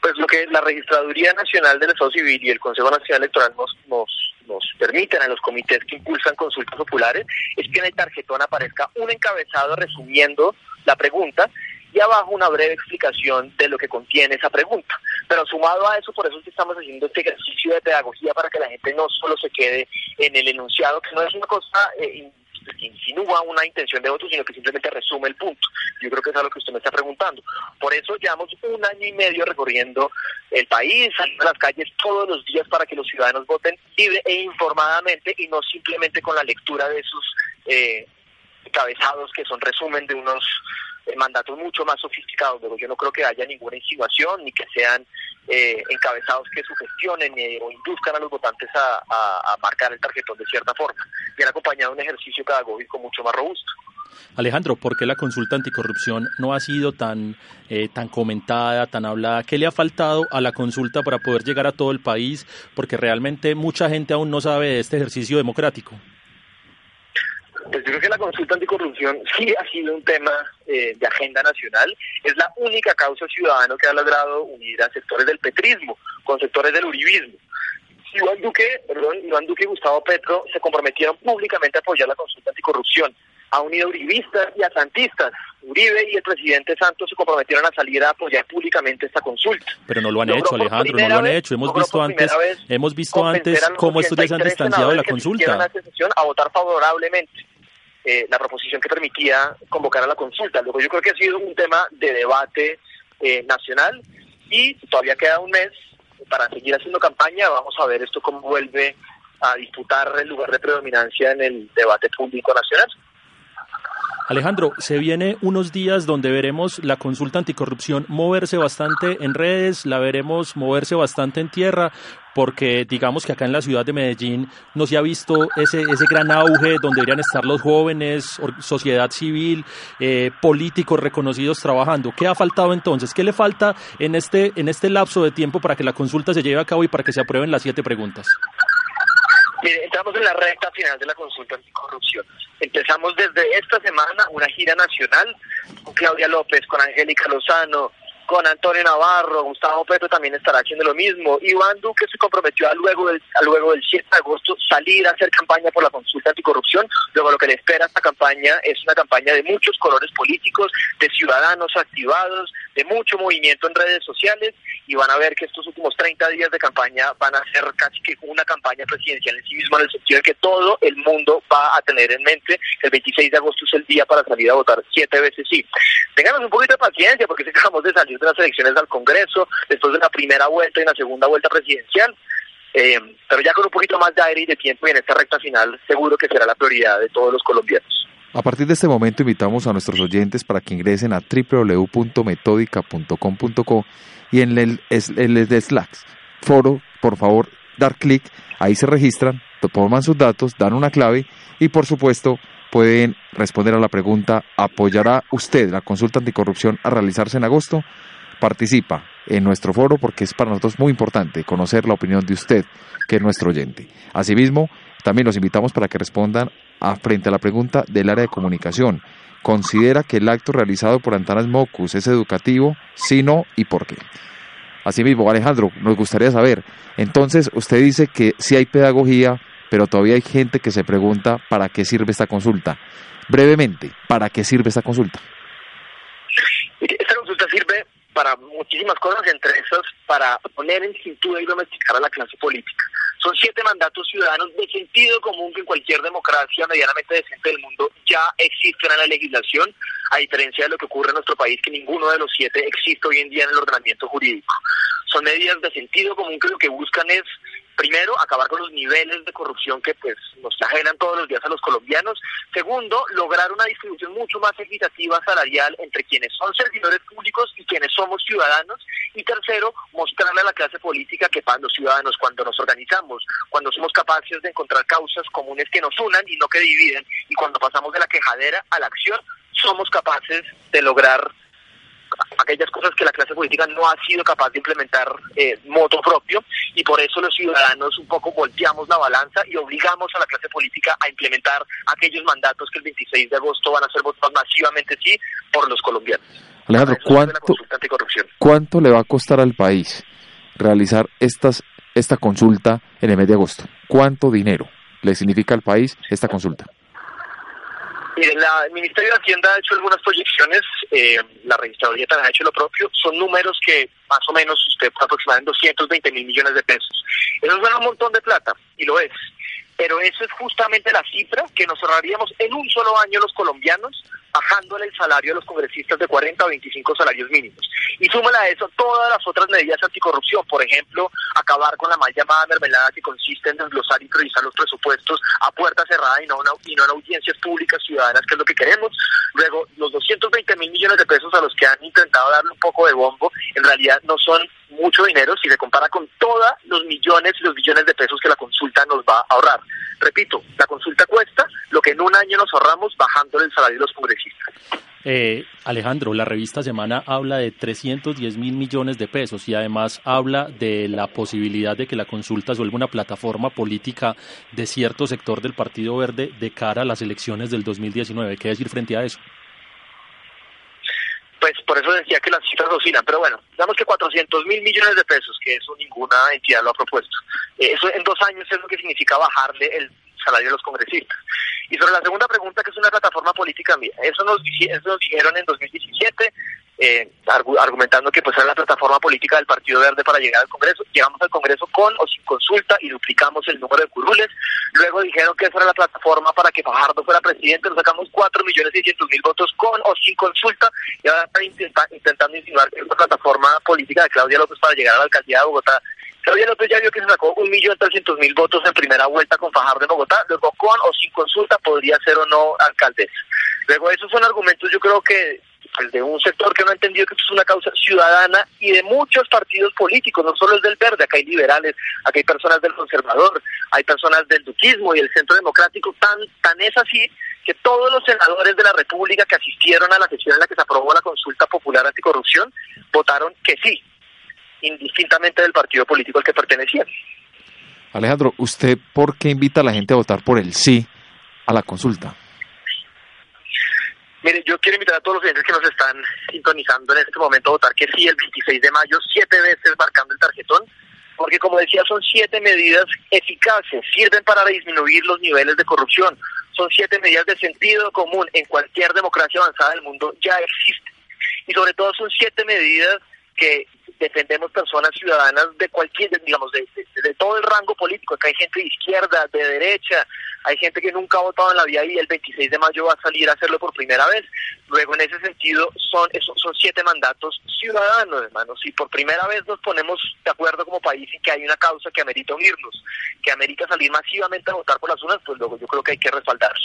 Pues lo que la Registraduría Nacional del Estado Civil y el Consejo Nacional Electoral nos, nos, nos permiten a los comités que impulsan consultas populares es que en el tarjetón aparezca un encabezado resumiendo la pregunta y abajo una breve explicación de lo que contiene esa pregunta. Pero sumado a eso, por eso es que estamos haciendo este ejercicio de pedagogía para que la gente no solo se quede en el enunciado, que no es una cosa eh, insinúa una intención de voto, sino que simplemente resume el punto. Yo creo que es a lo que usted me está preguntando. Por eso llevamos un año y medio recorriendo el país, saliendo a las calles todos los días para que los ciudadanos voten libre e informadamente y no simplemente con la lectura de sus eh, cabezados que son resumen de unos mandatos mucho más sofisticados, pero yo no creo que haya ninguna insinuación ni que sean eh, encabezados que sugestionen eh, o induzcan a los votantes a, marcar el tarjetón de cierta forma. Viene acompañado de un ejercicio pedagógico mucho más robusto. Alejandro, ¿por qué la consulta anticorrupción no ha sido tan, tan comentada, tan hablada? ¿Qué le ha faltado a la consulta para poder llegar a todo el país? Porque realmente mucha gente aún no sabe de este ejercicio democrático. Pues yo creo que la consulta anticorrupción sí ha sido un tema eh, de agenda nacional. Es la única causa ciudadana que ha logrado unir a sectores del petrismo con sectores del uribismo. Iván Duque, perdón, Iván Duque y Gustavo Petro se comprometieron públicamente a apoyar la consulta anticorrupción. Ha unido uribistas y a santistas. Uribe y el presidente Santos se comprometieron a salir a apoyar públicamente esta consulta. Pero no lo han hecho, Alejandro, no lo han hecho. Hemos visto antes, hemos visto antes cómo estos ya se han distanciado de la consulta. A votar favorablemente. Eh, la proposición que permitía convocar a la consulta. Luego yo creo que ha sido un tema de debate eh, nacional y todavía queda un mes para seguir haciendo campaña. Vamos a ver esto cómo vuelve a disputar el lugar de predominancia en el debate público nacional. Alejandro, se viene unos días donde veremos la consulta anticorrupción moverse bastante en redes, la veremos moverse bastante en tierra, porque digamos que acá en la ciudad de Medellín no se ha visto ese, ese gran auge donde deberían estar los jóvenes, sociedad civil, eh, políticos reconocidos trabajando. ¿Qué ha faltado entonces? ¿Qué le falta en este, en este lapso de tiempo para que la consulta se lleve a cabo y para que se aprueben las siete preguntas? Estamos en la recta final de la consulta anticorrupción. Empezamos desde esta semana una gira nacional con Claudia López, con Angélica Lozano, con Antonio Navarro, Gustavo Petro también estará haciendo lo mismo. Iván Duque se comprometió a luego del, a luego del 7 de agosto salir a hacer campaña por la consulta anticorrupción. Luego lo que le espera a esta campaña es una campaña de muchos colores políticos, de ciudadanos activados, de mucho movimiento en redes sociales y van a ver que estos últimos 30 días de campaña van a ser casi que una campaña presidencial en sí misma, en el sentido de que todo el mundo va a tener en mente que el 26 de agosto es el día para salir a votar siete veces sí. Ténganos un poquito de paciencia porque acabamos de salir de las elecciones al Congreso, después de una primera vuelta y una segunda vuelta presidencial. Eh, pero ya con un poquito más de aire y de tiempo y en esta recta final seguro que será la prioridad de todos los colombianos. A partir de este momento invitamos a nuestros oyentes para que ingresen a www.metódica.com.co y en el, el, el Slacks foro, por favor, dar clic, ahí se registran, toman sus datos, dan una clave y por supuesto pueden responder a la pregunta, ¿apoyará usted la consulta anticorrupción a realizarse en agosto? Participa en nuestro foro porque es para nosotros muy importante conocer la opinión de usted, que es nuestro oyente. Asimismo, también los invitamos para que respondan a, frente a la pregunta del área de comunicación. ¿Considera que el acto realizado por Antanas Mocus es educativo? Si no, ¿y por qué? Asimismo, Alejandro, nos gustaría saber, entonces usted dice que sí hay pedagogía, pero todavía hay gente que se pregunta para qué sirve esta consulta. Brevemente, ¿para qué sirve esta consulta? para muchísimas cosas, entre esas para poner en cintura y domesticar a la clase política. Son siete mandatos ciudadanos de sentido común que en cualquier democracia medianamente decente del mundo ya existen en la legislación, a diferencia de lo que ocurre en nuestro país, que ninguno de los siete existe hoy en día en el ordenamiento jurídico. Son medidas de sentido común que lo que buscan es primero, acabar con los niveles de corrupción que pues nos ajenan todos los días a los colombianos. Segundo, lograr una distribución mucho más equitativa salarial entre quienes son servidores públicos y quienes somos ciudadanos. Y tercero, mostrarle a la clase política que para los ciudadanos, cuando nos organizamos, cuando somos capaces de encontrar causas comunes que nos unan y no que dividen, y cuando pasamos de la quejadera a la acción, somos capaces de lograr aquellas cosas que la clase política no ha sido capaz de implementar eh, moto propio y por eso los ciudadanos un poco volteamos la balanza y obligamos a la clase política a implementar aquellos mandatos que el 26 de agosto van a ser votados masivamente sí por los colombianos. Alejandro, ¿cuánto, ¿cuánto le va a costar al país realizar estas, esta consulta en el mes de agosto? ¿Cuánto dinero le significa al país esta consulta? El Ministerio de Hacienda ha hecho algunas proyecciones, eh, la registraduría también ha hecho lo propio, son números que más o menos usted en 220 mil millones de pesos. Eso es un montón de plata, y lo es. Pero eso es justamente la cifra que nos ahorraríamos en un solo año los colombianos bajándole el salario a los congresistas de 40 a 25 salarios mínimos. Y súmala a eso todas las otras medidas anticorrupción, por ejemplo, acabar con la mal llamada mermelada que consiste en desglosar y priorizar los presupuestos a puerta cerrada y no, y no en audiencias públicas ciudadanas, que es lo que queremos. Luego, los 220 mil millones de pesos a los que han intentado darle un poco de bombo, en realidad no son mucho dinero si se compara con todos los millones y los billones de pesos que la consulta nos va a ahorrar. Repito, la consulta cuesta lo que en un año nos ahorramos bajándole el salario de los congresistas. Eh, Alejandro, la revista Semana habla de 310 mil millones de pesos y además habla de la posibilidad de que la consulta se vuelva una plataforma política de cierto sector del Partido Verde de cara a las elecciones del 2019. ¿Qué decir frente a eso? Pues por eso decía que las cifras oscilan, pero bueno, digamos que 400 mil millones de pesos, que eso ninguna entidad lo ha propuesto. Eh, eso en dos años es lo que significa bajarle el salario de los congresistas. Y sobre la segunda pregunta, que es una plataforma política, eso nos, eso nos dijeron en 2017, eh, argumentando que pues era la plataforma política del Partido Verde para llegar al Congreso. Llegamos al Congreso con o sin consulta y duplicamos el número de curules. Luego dijeron que esa era la plataforma para que Fajardo fuera presidente. Nos sacamos 4 millones mil votos con o sin consulta. Y ahora están intentando insinuar que es la plataforma política de Claudia López para llegar a la alcaldía de Bogotá Claudia López ya vio que se sacó un millón trescientos mil votos en primera vuelta con Fajardo de Bogotá, luego con o sin consulta podría ser o no alcaldesa. Luego esos son argumentos yo creo que pues, de un sector que no ha entendido que esto es una causa ciudadana y de muchos partidos políticos, no solo el del verde, acá hay liberales, acá hay personas del conservador, hay personas del duquismo y el centro democrático, tan, tan es así que todos los senadores de la República que asistieron a la sesión en la que se aprobó la consulta popular anticorrupción votaron que sí, indistintamente del partido político al que pertenecía. Alejandro, ¿usted por qué invita a la gente a votar por el sí a la consulta? Mire, yo quiero invitar a todos los oyentes que nos están sintonizando en este momento a votar que sí el 26 de mayo, siete veces marcando el tarjetón, porque como decía, son siete medidas eficaces, sirven para disminuir los niveles de corrupción, son siete medidas de sentido común en cualquier democracia avanzada del mundo, ya existen. Y sobre todo son siete medidas que defendemos personas ciudadanas de cualquier, digamos, de, todo el rango político. Acá hay gente de izquierda, de derecha, hay gente que nunca ha votado en la vida y el 26 de mayo va a salir a hacerlo por primera vez. Luego, en ese sentido, son, son siete mandatos ciudadanos, hermanos. Si por primera vez nos ponemos de acuerdo como país y que hay una causa que amerita unirnos, que amerita salir masivamente a votar por las unas, pues luego yo creo que hay que respaldarse.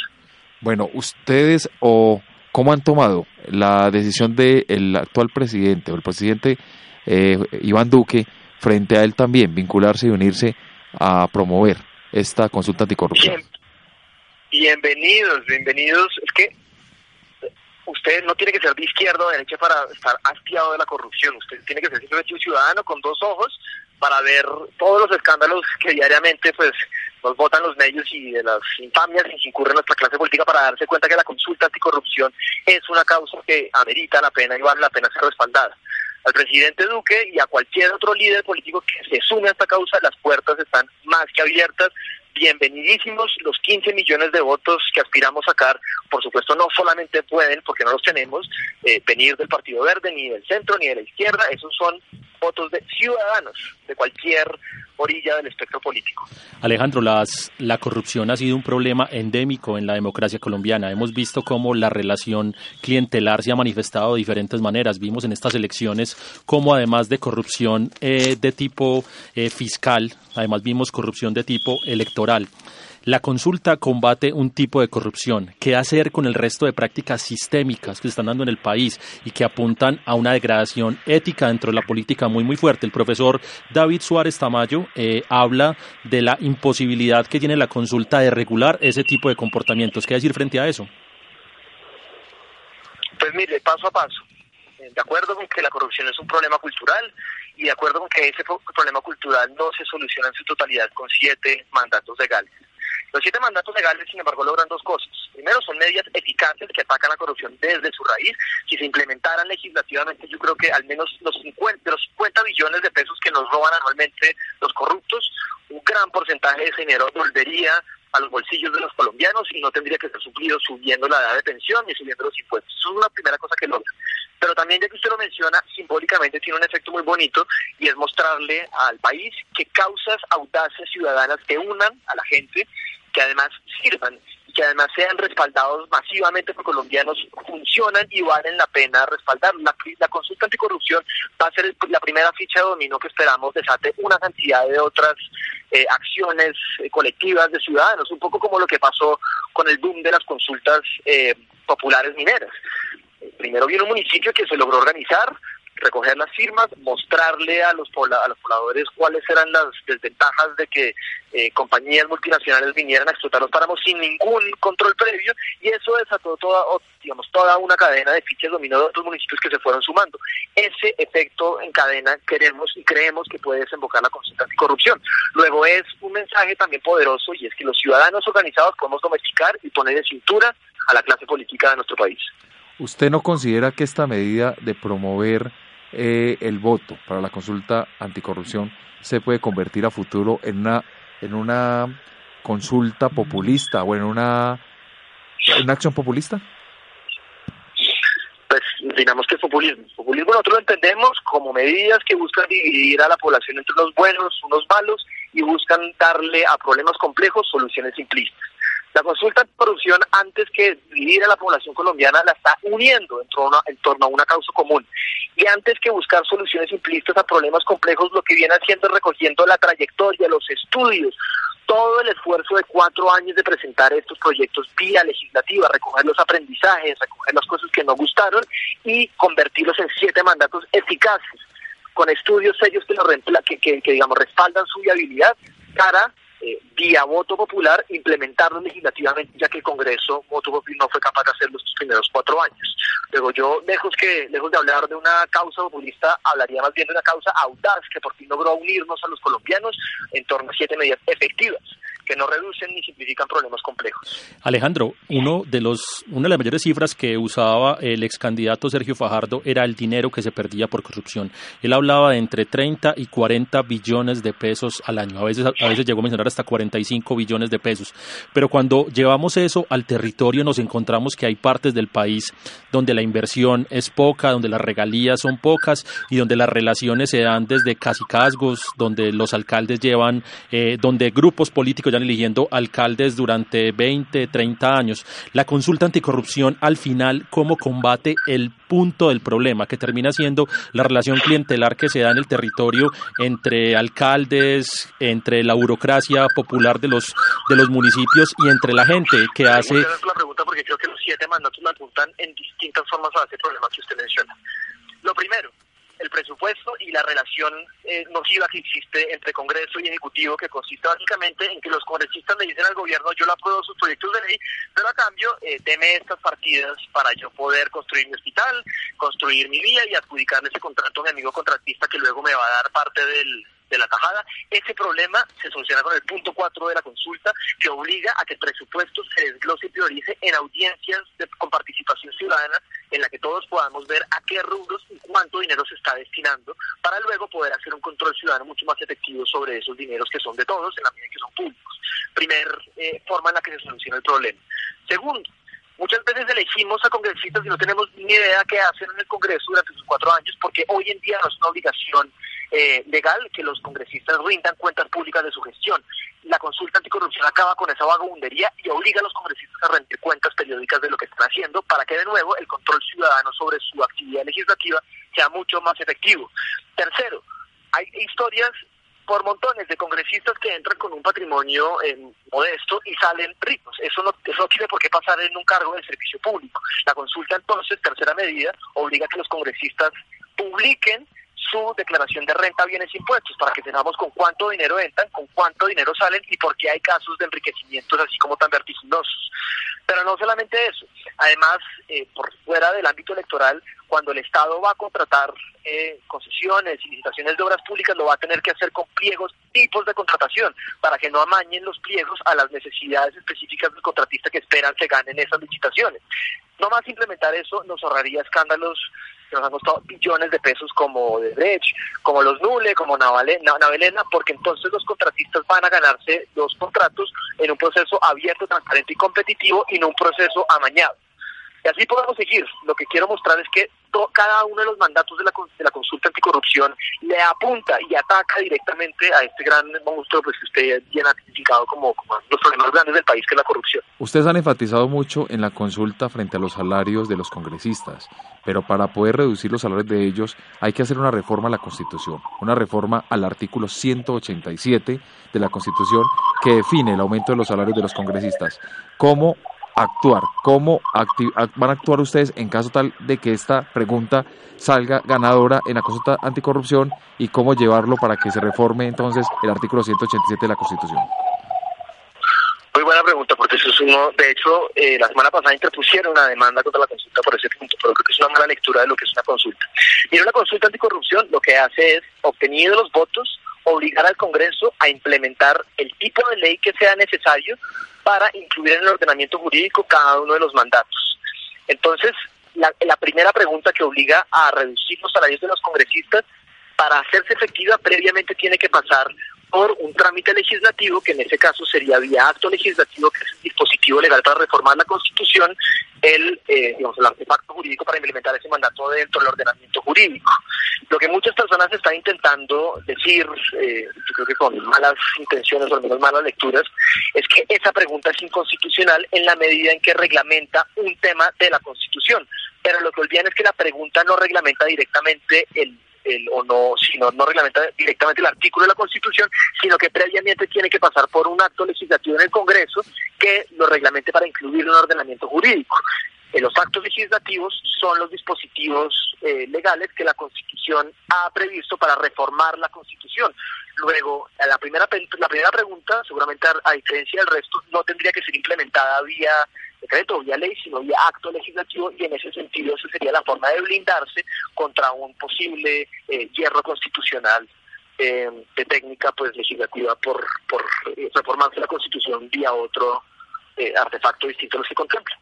Bueno, ustedes o cómo han tomado la decisión del actual presidente o el presidente eh, Iván Duque frente a él también vincularse y unirse a promover esta consulta anticorrupción. bienvenidos, bienvenidos. Es que usted no tiene que ser de izquierda o de derecha para estar hastiado de la corrupción. Usted tiene que ser simplemente un ciudadano con dos ojos para ver todos los escándalos que diariamente pues nos votan los medios y de las infamias en que incurre nuestra clase política para darse cuenta que la consulta anticorrupción es una causa que amerita la pena y vale la pena ser respaldada al presidente Duque y a cualquier otro líder político que se sume a esta causa, las puertas están más que abiertas bienvenidísimos los 15 millones de votos que aspiramos a sacar. Por supuesto, no solamente pueden, porque no los tenemos, eh, venir del Partido Verde, ni del centro, ni de la izquierda. Esos son votos de ciudadanos de cualquier orilla del espectro político. Alejandro, las, la corrupción ha sido un problema endémico en la democracia colombiana. Hemos visto cómo la relación clientelar se ha manifestado de diferentes maneras. Vimos en estas elecciones cómo además de corrupción eh, de tipo eh, fiscal, además vimos corrupción de tipo electoral. La consulta combate un tipo de corrupción. ¿Qué hacer con el resto de prácticas sistémicas que se están dando en el país y que apuntan a una degradación ética dentro de la política muy, muy fuerte? El profesor David Suárez Tamayo eh, habla de la imposibilidad que tiene la consulta de regular ese tipo de comportamientos. ¿Qué decir frente a eso? Pues mire, paso a paso. De acuerdo con que la corrupción es un problema cultural y de acuerdo con que ese problema cultural no se soluciona en su totalidad con siete mandatos legales. Los siete mandatos legales, sin embargo, logran dos cosas. Primero, son medidas eficaces que atacan la corrupción desde su raíz. Si se implementaran legislativamente, yo creo que al menos los 50, de los 50 billones de pesos que nos roban anualmente los corruptos, un gran porcentaje de ese dinero volvería a los bolsillos de los colombianos y no tendría que ser suplido subiendo la edad de pensión ni subiendo los impuestos. Eso es una primera cosa que logra. Pero también, ya que usted lo menciona, simbólicamente tiene un efecto muy bonito y es mostrarle al país que causas audaces ciudadanas que unan a la gente que además sirvan y que además sean respaldados masivamente por colombianos, funcionan y valen la pena respaldar. La, la consulta anticorrupción va a ser la primera ficha de dominio que esperamos desate una cantidad de otras eh, acciones eh, colectivas de ciudadanos, un poco como lo que pasó con el boom de las consultas eh, populares mineras. Primero vino un municipio que se logró organizar, recoger las firmas, mostrarle a los, a los pobladores cuáles eran las desventajas de que eh, compañías multinacionales vinieran a explotar los páramos sin ningún control previo y eso desató toda, digamos, toda una cadena de fichas dominó de otros municipios que se fueron sumando. Ese efecto en cadena queremos y creemos que puede desembocar la consulta anticorrupción. Luego es un mensaje también poderoso y es que los ciudadanos organizados podemos domesticar y poner de cintura a la clase política de nuestro país. ¿Usted no considera que esta medida de promover eh, el voto para la consulta anticorrupción se puede convertir a futuro en una en una consulta populista o en una, acción populista? Pues digamos que es populismo. Populismo nosotros lo entendemos como medidas que buscan dividir a la población entre los buenos, unos malos y buscan darle a problemas complejos soluciones simplistas. La consulta de corrupción, antes que dividir a la población colombiana, la está uniendo en torno, a, en torno a una causa común. Y antes que buscar soluciones simplistas a problemas complejos, lo que viene haciendo es recogiendo la trayectoria, los estudios, todo el esfuerzo de cuatro años de presentar estos proyectos vía legislativa, recoger los aprendizajes, recoger las cosas que no gustaron y convertirlos en siete mandatos eficaces, con estudios serios que, que, que digamos, respaldan su viabilidad para eh, vía voto popular implementarlo legislativamente, ya que el Congreso voto popular no fue capaz de hacerlo estos primeros cuatro años. Luego yo, lejos que lejos de hablar de una causa populista, hablaría más bien de una causa audaz que por fin logró unirnos a los colombianos en torno a siete medidas efectivas que no reducen ni simplifican problemas complejos. Alejandro, uno de los, una de las mayores cifras que usaba el ex candidato Sergio Fajardo era el dinero que se perdía por corrupción. Él hablaba de entre 30 y 40 billones de pesos al año. A veces, llegó a mencionar hasta 45 billones de pesos. Pero cuando llevamos eso al territorio nos encontramos que hay partes del país donde la inversión es poca, donde las regalías son pocas y donde las relaciones se dan desde casicazgos, donde los alcaldes llevan, eh, donde grupos políticos ya eligiendo alcaldes durante 20, 30 años. La consulta anticorrupción al final, ¿cómo combate el punto del problema, que termina siendo la relación clientelar que se da en el territorio entre alcaldes, entre la burocracia popular de los de los municipios y entre la gente que hace... la pregunta porque creo que los siete mandatos me apuntan en distintas formas a ese problema que usted menciona. Lo primero, el presupuesto y la relación eh, nociva que existe entre Congreso y Ejecutivo, que consiste básicamente en que los congresistas le dicen al gobierno, yo le apruebo sus proyectos de ley, pero a cambio eh, deme estas partidas para yo poder construir mi hospital, construir mi vía y adjudicarle ese contrato a mi amigo contratista que luego me va a dar parte del de la tajada. Ese problema se soluciona con el punto 4 de la consulta, que obliga a que el presupuesto se desglose y priorice en audiencias con participación ciudadana, en la que todos podamos ver a qué rubros y cuánto dinero se está destinando, para luego poder hacer un control ciudadano mucho más efectivo sobre esos dineros que son de todos, en la medida que son públicos. Primero forma en la que se soluciona el problema. Segundo, muchas veces elegimos a congresistas y no tenemos ni idea qué hacen en el Congreso durante sus cuatro años, porque hoy en día no es una obligación eh, legal que los congresistas rindan cuentas públicas de su gestión. La consulta anticorrupción acaba con esa vagabundería y obliga a los congresistas a rendir cuentas periódicas de lo que están haciendo para que de nuevo el control ciudadano sobre su actividad legislativa sea mucho más efectivo. Tercero, hay historias por montones de congresistas que entran con un patrimonio eh, modesto y salen ricos. Eso no, eso no tiene por qué pasar en un cargo de servicio público. La consulta entonces, tercera medida, obliga a que los congresistas publiquen su declaración de renta, bienes impuestos, para que tengamos con cuánto dinero entran, con cuánto dinero salen y por qué hay casos de enriquecimientos así como tan vertiginosos. Pero no solamente eso, además, eh, por fuera del ámbito electoral, cuando el Estado va a contratar eh, concesiones y licitaciones de obras públicas, lo va a tener que hacer con pliegos, tipos de contratación, para que no amañen los pliegos a las necesidades específicas del contratista que esperan se ganen esas licitaciones. No más implementar eso nos ahorraría escándalos nos han costado billones de pesos como de Brecht, como los Nule, como Navelena, porque entonces los contratistas van a ganarse los contratos en un proceso abierto, transparente y competitivo y no un proceso amañado. Y así podemos seguir. Lo que quiero mostrar es que cada uno de los mandatos de la, de la consulta anticorrupción le apunta y ataca directamente a este gran monstruo pues, que usted bien ha identificado como, como los problemas grandes del país, que es la corrupción. Ustedes han enfatizado mucho en la consulta frente a los salarios de los congresistas, pero para poder reducir los salarios de ellos hay que hacer una reforma a la Constitución, una reforma al artículo 187 de la Constitución que define el aumento de los salarios de los congresistas. ¿Cómo actuar? ¿Cómo van a actuar ustedes en caso tal de que esta pregunta salga ganadora en la consulta anticorrupción y cómo llevarlo para que se reforme entonces el artículo 187 de la Constitución? Muy buena pregunta, porque eso es uno, de hecho, eh, la semana pasada interpusieron una demanda contra la consulta por ese punto, pero creo que es una mala lectura de lo que es una consulta. Mira, una consulta anticorrupción lo que hace es, obtenido los votos, obligar al Congreso a implementar el tipo de ley que sea necesario para incluir en el ordenamiento jurídico cada uno de los mandatos. Entonces, la, la primera pregunta que obliga a reducir los salarios de los congresistas, para hacerse efectiva previamente tiene que pasar por un trámite legislativo, que en ese caso sería vía acto legislativo, que es el dispositivo legal para reformar la Constitución, el, eh, digamos, el artefacto jurídico para implementar ese mandato dentro del ordenamiento jurídico. Lo que muchas personas están intentando decir, eh, yo creo que con malas intenciones o al menos malas lecturas, es que esa pregunta es inconstitucional en la medida en que reglamenta un tema de la Constitución. Pero lo que olvidan es que la pregunta no reglamenta directamente el el, o no, sino no reglamenta directamente el artículo de la Constitución, sino que previamente tiene que pasar por un acto legislativo en el Congreso que lo reglamente para incluir un ordenamiento jurídico. Eh, los actos legislativos son los dispositivos eh, legales que la Constitución ha previsto para reformar la Constitución. Luego, la primera, la primera pregunta, seguramente a diferencia del resto, no tendría que ser implementada vía decreto, vía ley, sino vía acto legislativo y en ese sentido esa sería la forma de blindarse contra un posible eh, hierro constitucional eh, de técnica pues legislativa por, por eh, reformarse la constitución vía otro artefacto distinto a los que contempla.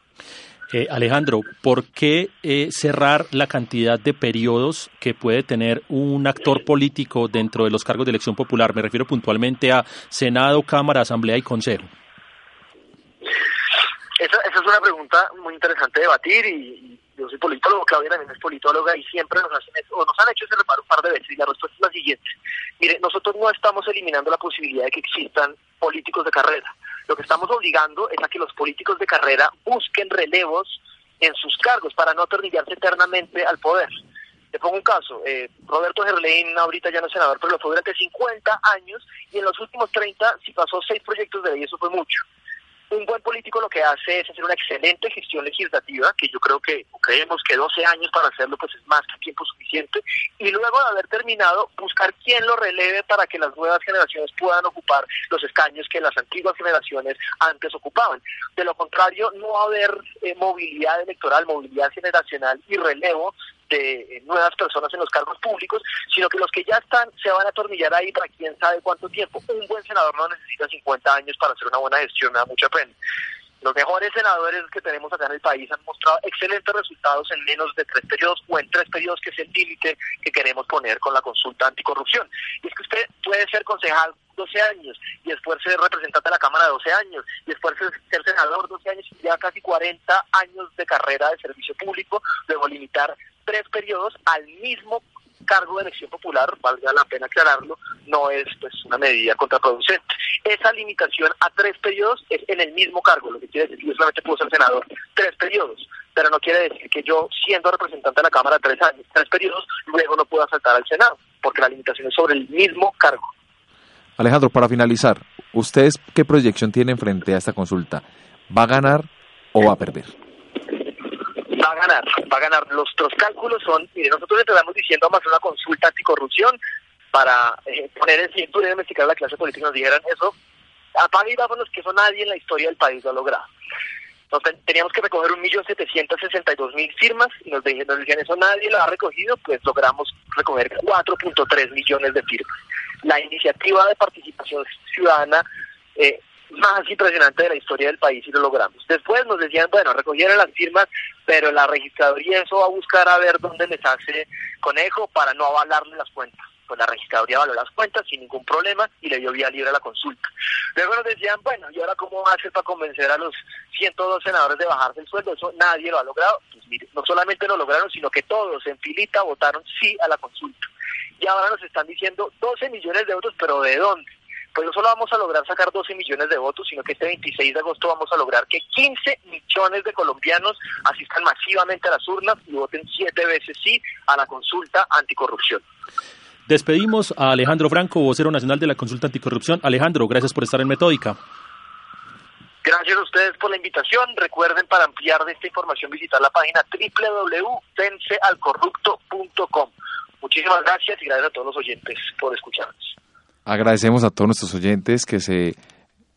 Alejandro, ¿por qué cerrar la cantidad de periodos que puede tener un actor político dentro de los cargos de elección popular? Me refiero puntualmente a Senado, Cámara, Asamblea y Consejo. Esa, esa es una pregunta muy interesante de debatir y, yo soy politólogo, Claudia también es politóloga y siempre nos, hacen o nos han hecho ese reparo un par de veces y la respuesta es la siguiente. Mire, nosotros no estamos eliminando la posibilidad de que existan políticos de carrera. Lo que estamos obligando es a que los políticos de carrera busquen relevos en sus cargos para no atornillarse eternamente al poder. Te pongo un caso, eh, Roberto Gerlein ahorita ya no es senador, pero lo fue durante 50 años y en los últimos 30 si pasó seis proyectos de ley, eso fue mucho un buen político lo que hace es hacer una excelente gestión legislativa, que yo creo que creemos que 12 años para hacerlo pues es más que tiempo suficiente, y luego de haber terminado, buscar quién lo releve para que las nuevas generaciones puedan ocupar los escaños que las antiguas generaciones antes ocupaban. De lo contrario, no va a haber eh, movilidad electoral, movilidad generacional y relevo de nuevas personas en los cargos públicos, sino que los que ya están se van a atornillar ahí para quién sabe cuánto tiempo. Un buen senador no necesita 50 años para hacer una buena gestión, me da mucha pena. Los mejores senadores que tenemos acá en el país han mostrado excelentes resultados en menos de tres periodos o en tres periodos, que es el límite que queremos poner con la consulta anticorrupción. Y es que usted puede ser concejal 12 años y después ser representante de la Cámara 12 años y después ser senador 12 años y ya casi 40 años de carrera de servicio público, luego limitar tres periodos al mismo cargo de elección popular, valga la pena aclararlo, no es pues una medida contraproducente. Esa limitación a tres periodos es en el mismo cargo, lo que quiere decir que yo solamente puedo ser senador tres periodos, pero no quiere decir que yo, siendo representante de la Cámara tres años, tres periodos, luego no pueda saltar al Senado, porque la limitación es sobre el mismo cargo. Alejandro, para finalizar, ¿ustedes qué proyección tienen frente a esta consulta? ¿Va a ganar o va a perder? Va a ganar, va a ganar. Nuestros cálculos son, mire, nosotros empezamos diciendo a hacer una consulta anticorrupción para eh, poner en cintura y domesticar a la clase política. Nos dijeran eso, apaga y vámonos, que eso nadie en la historia del país lo ha logrado. Entonces teníamos que recoger un millón setecientos sesenta y dos mil firmas y nos, nos decían eso nadie lo ha recogido, pues logramos recoger 4.3 millones de firmas la iniciativa de participación ciudadana eh, más impresionante de la historia del país y lo logramos. Después nos decían, bueno, recogieron las firmas, pero la registraduría eso va a buscar a ver dónde les hace conejo para no avalarle las cuentas. Pues la registraduría valoró las cuentas sin ningún problema y le dio vía libre a la consulta. Luego nos decían, bueno, ¿y ahora cómo va a hacer para convencer a los 102 senadores de bajarse el sueldo? Eso nadie lo ha logrado. Pues mire, no solamente lo lograron, sino que todos en filita votaron sí a la consulta y ahora nos están diciendo 12 millones de votos, pero ¿de dónde? Pues no solo vamos a lograr sacar 12 millones de votos, sino que este 26 de agosto vamos a lograr que 15 millones de colombianos asistan masivamente a las urnas y voten siete veces sí a la consulta anticorrupción. Despedimos a Alejandro Franco, vocero nacional de la consulta anticorrupción. Alejandro, gracias por estar en Metódica. Gracias a ustedes por la invitación. Recuerden para ampliar de esta información visitar la página www.vencealcorrupto.com. Muchísimas gracias y gracias a todos los oyentes por escucharnos. Agradecemos a todos nuestros oyentes que se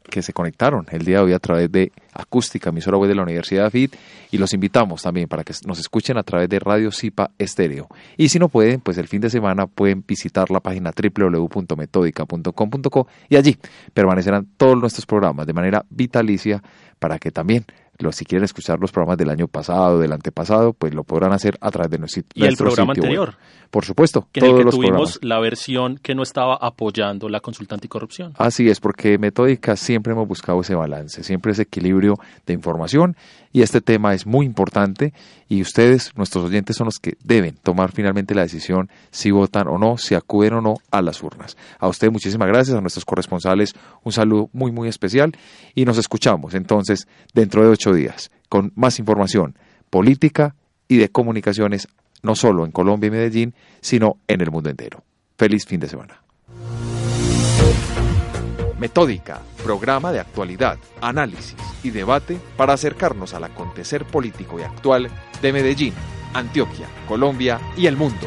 que se conectaron el día de hoy a través de Acústica, emisora web de la Universidad de AFIT, y los invitamos también para que nos escuchen a través de Radio Cipa Estéreo. Y si no pueden, pues el fin de semana pueden visitar la página www.metódica.com.co y allí permanecerán todos nuestros programas de manera vitalicia para que también si quieren escuchar los programas del año pasado, del antepasado, pues lo podrán hacer a través de nuestro, y el programa anterior. Por supuesto. Que todos en el que tuvimos la versión que no estaba apoyando la consulta anticorrupción. Así es, porque Metódica siempre hemos buscado ese balance, siempre ese equilibrio de información y este tema es muy importante y ustedes, nuestros oyentes, son los que deben tomar finalmente la decisión si votan o no, si acuden o no a las urnas. A ustedes muchísimas gracias, a nuestros corresponsales un saludo muy muy especial y nos escuchamos entonces dentro de días con más información política y de comunicaciones no solo en Colombia y Medellín, sino en el mundo entero. Feliz fin de semana. Metódica, programa de actualidad, análisis y debate para acercarnos al acontecer político y actual de Medellín, Antioquia, Colombia y el mundo.